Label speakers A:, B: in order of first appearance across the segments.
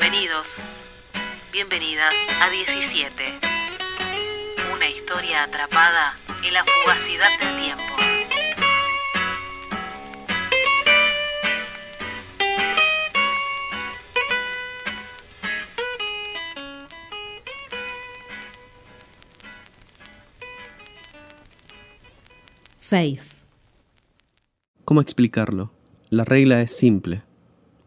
A: Bienvenidos, bienvenidas a 17. Una historia atrapada en la fugacidad del tiempo.
B: Seis.
C: ¿Cómo explicarlo? La regla es simple.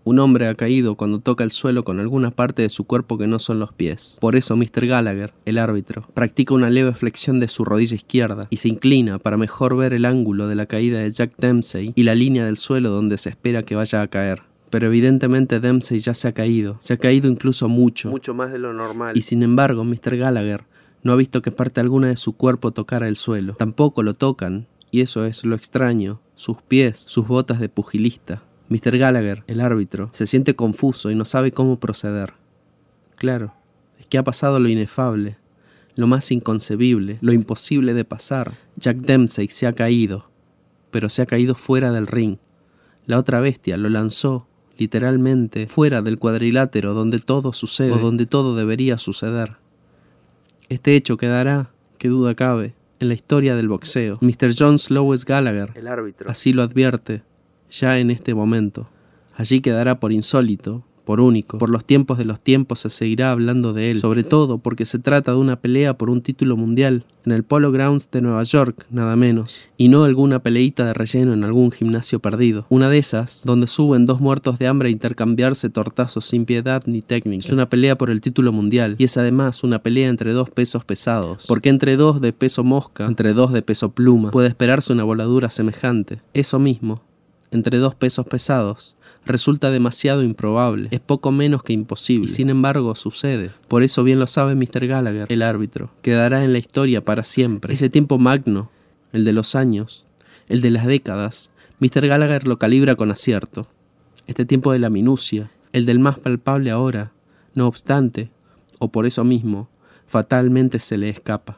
C: Un hombre ha caído cuando toca el suelo con alguna parte de su cuerpo que no son los pies. Por eso Mr. Gallagher, el árbitro, practica una leve flexión de su rodilla izquierda y se inclina para mejor ver el ángulo de la caída de Jack Dempsey y la línea del suelo donde se espera que vaya a caer. Pero evidentemente Dempsey ya se ha caído, se ha caído incluso mucho,
D: Mucho más de lo normal.
C: y sin embargo Mr. Gallagher no ha visto que parte alguna de su cuerpo tocara el suelo. Tampoco lo tocan, y eso es lo extraño, sus pies, sus botas de pugilista. Mr. Gallagher, el árbitro, se siente confuso y no sabe cómo proceder. Claro, es que ha pasado lo inefable, lo más inconcebible, lo imposible de pasar. Jack Dempsey se ha caído, pero se ha caído fuera del ring. La otra bestia lo lanzó, literalmente, fuera del cuadrilátero donde todo sucede o donde todo debería suceder. Este hecho quedará, que duda cabe, en la historia del boxeo. Mr. John Slowes Gallagher
D: El árbitro.
C: así lo advierte, ya en este momento. Allí quedará por insólito, por único. Por los tiempos de los tiempos se seguirá hablando de él, sobre todo porque se trata de una pelea por un título mundial en el Polo Grounds de Nueva York, nada menos, y no alguna peleita de relleno en algún gimnasio perdido. Una de esas, donde suben dos muertos de hambre a intercambiarse tortazos sin piedad ni técnica. Es una pelea por el título mundial, y es además una pelea entre dos pesos pesados, porque entre dos de peso mosca, entre dos de peso pluma, puede esperarse una voladura semejante. Eso mismo, entre dos pesos pesados, resulta demasiado improbable, es poco menos que imposible, y sin embargo sucede. Por eso bien lo sabe Mr. Gallagher, el árbitro, quedará en la historia para siempre. Ese tiempo magno, el de los años, el de las décadas, Mr. Gallagher lo calibra con acierto. Este tiempo de la minucia, el del más palpable ahora, no obstante, o por eso mismo, fatalmente se le escapa.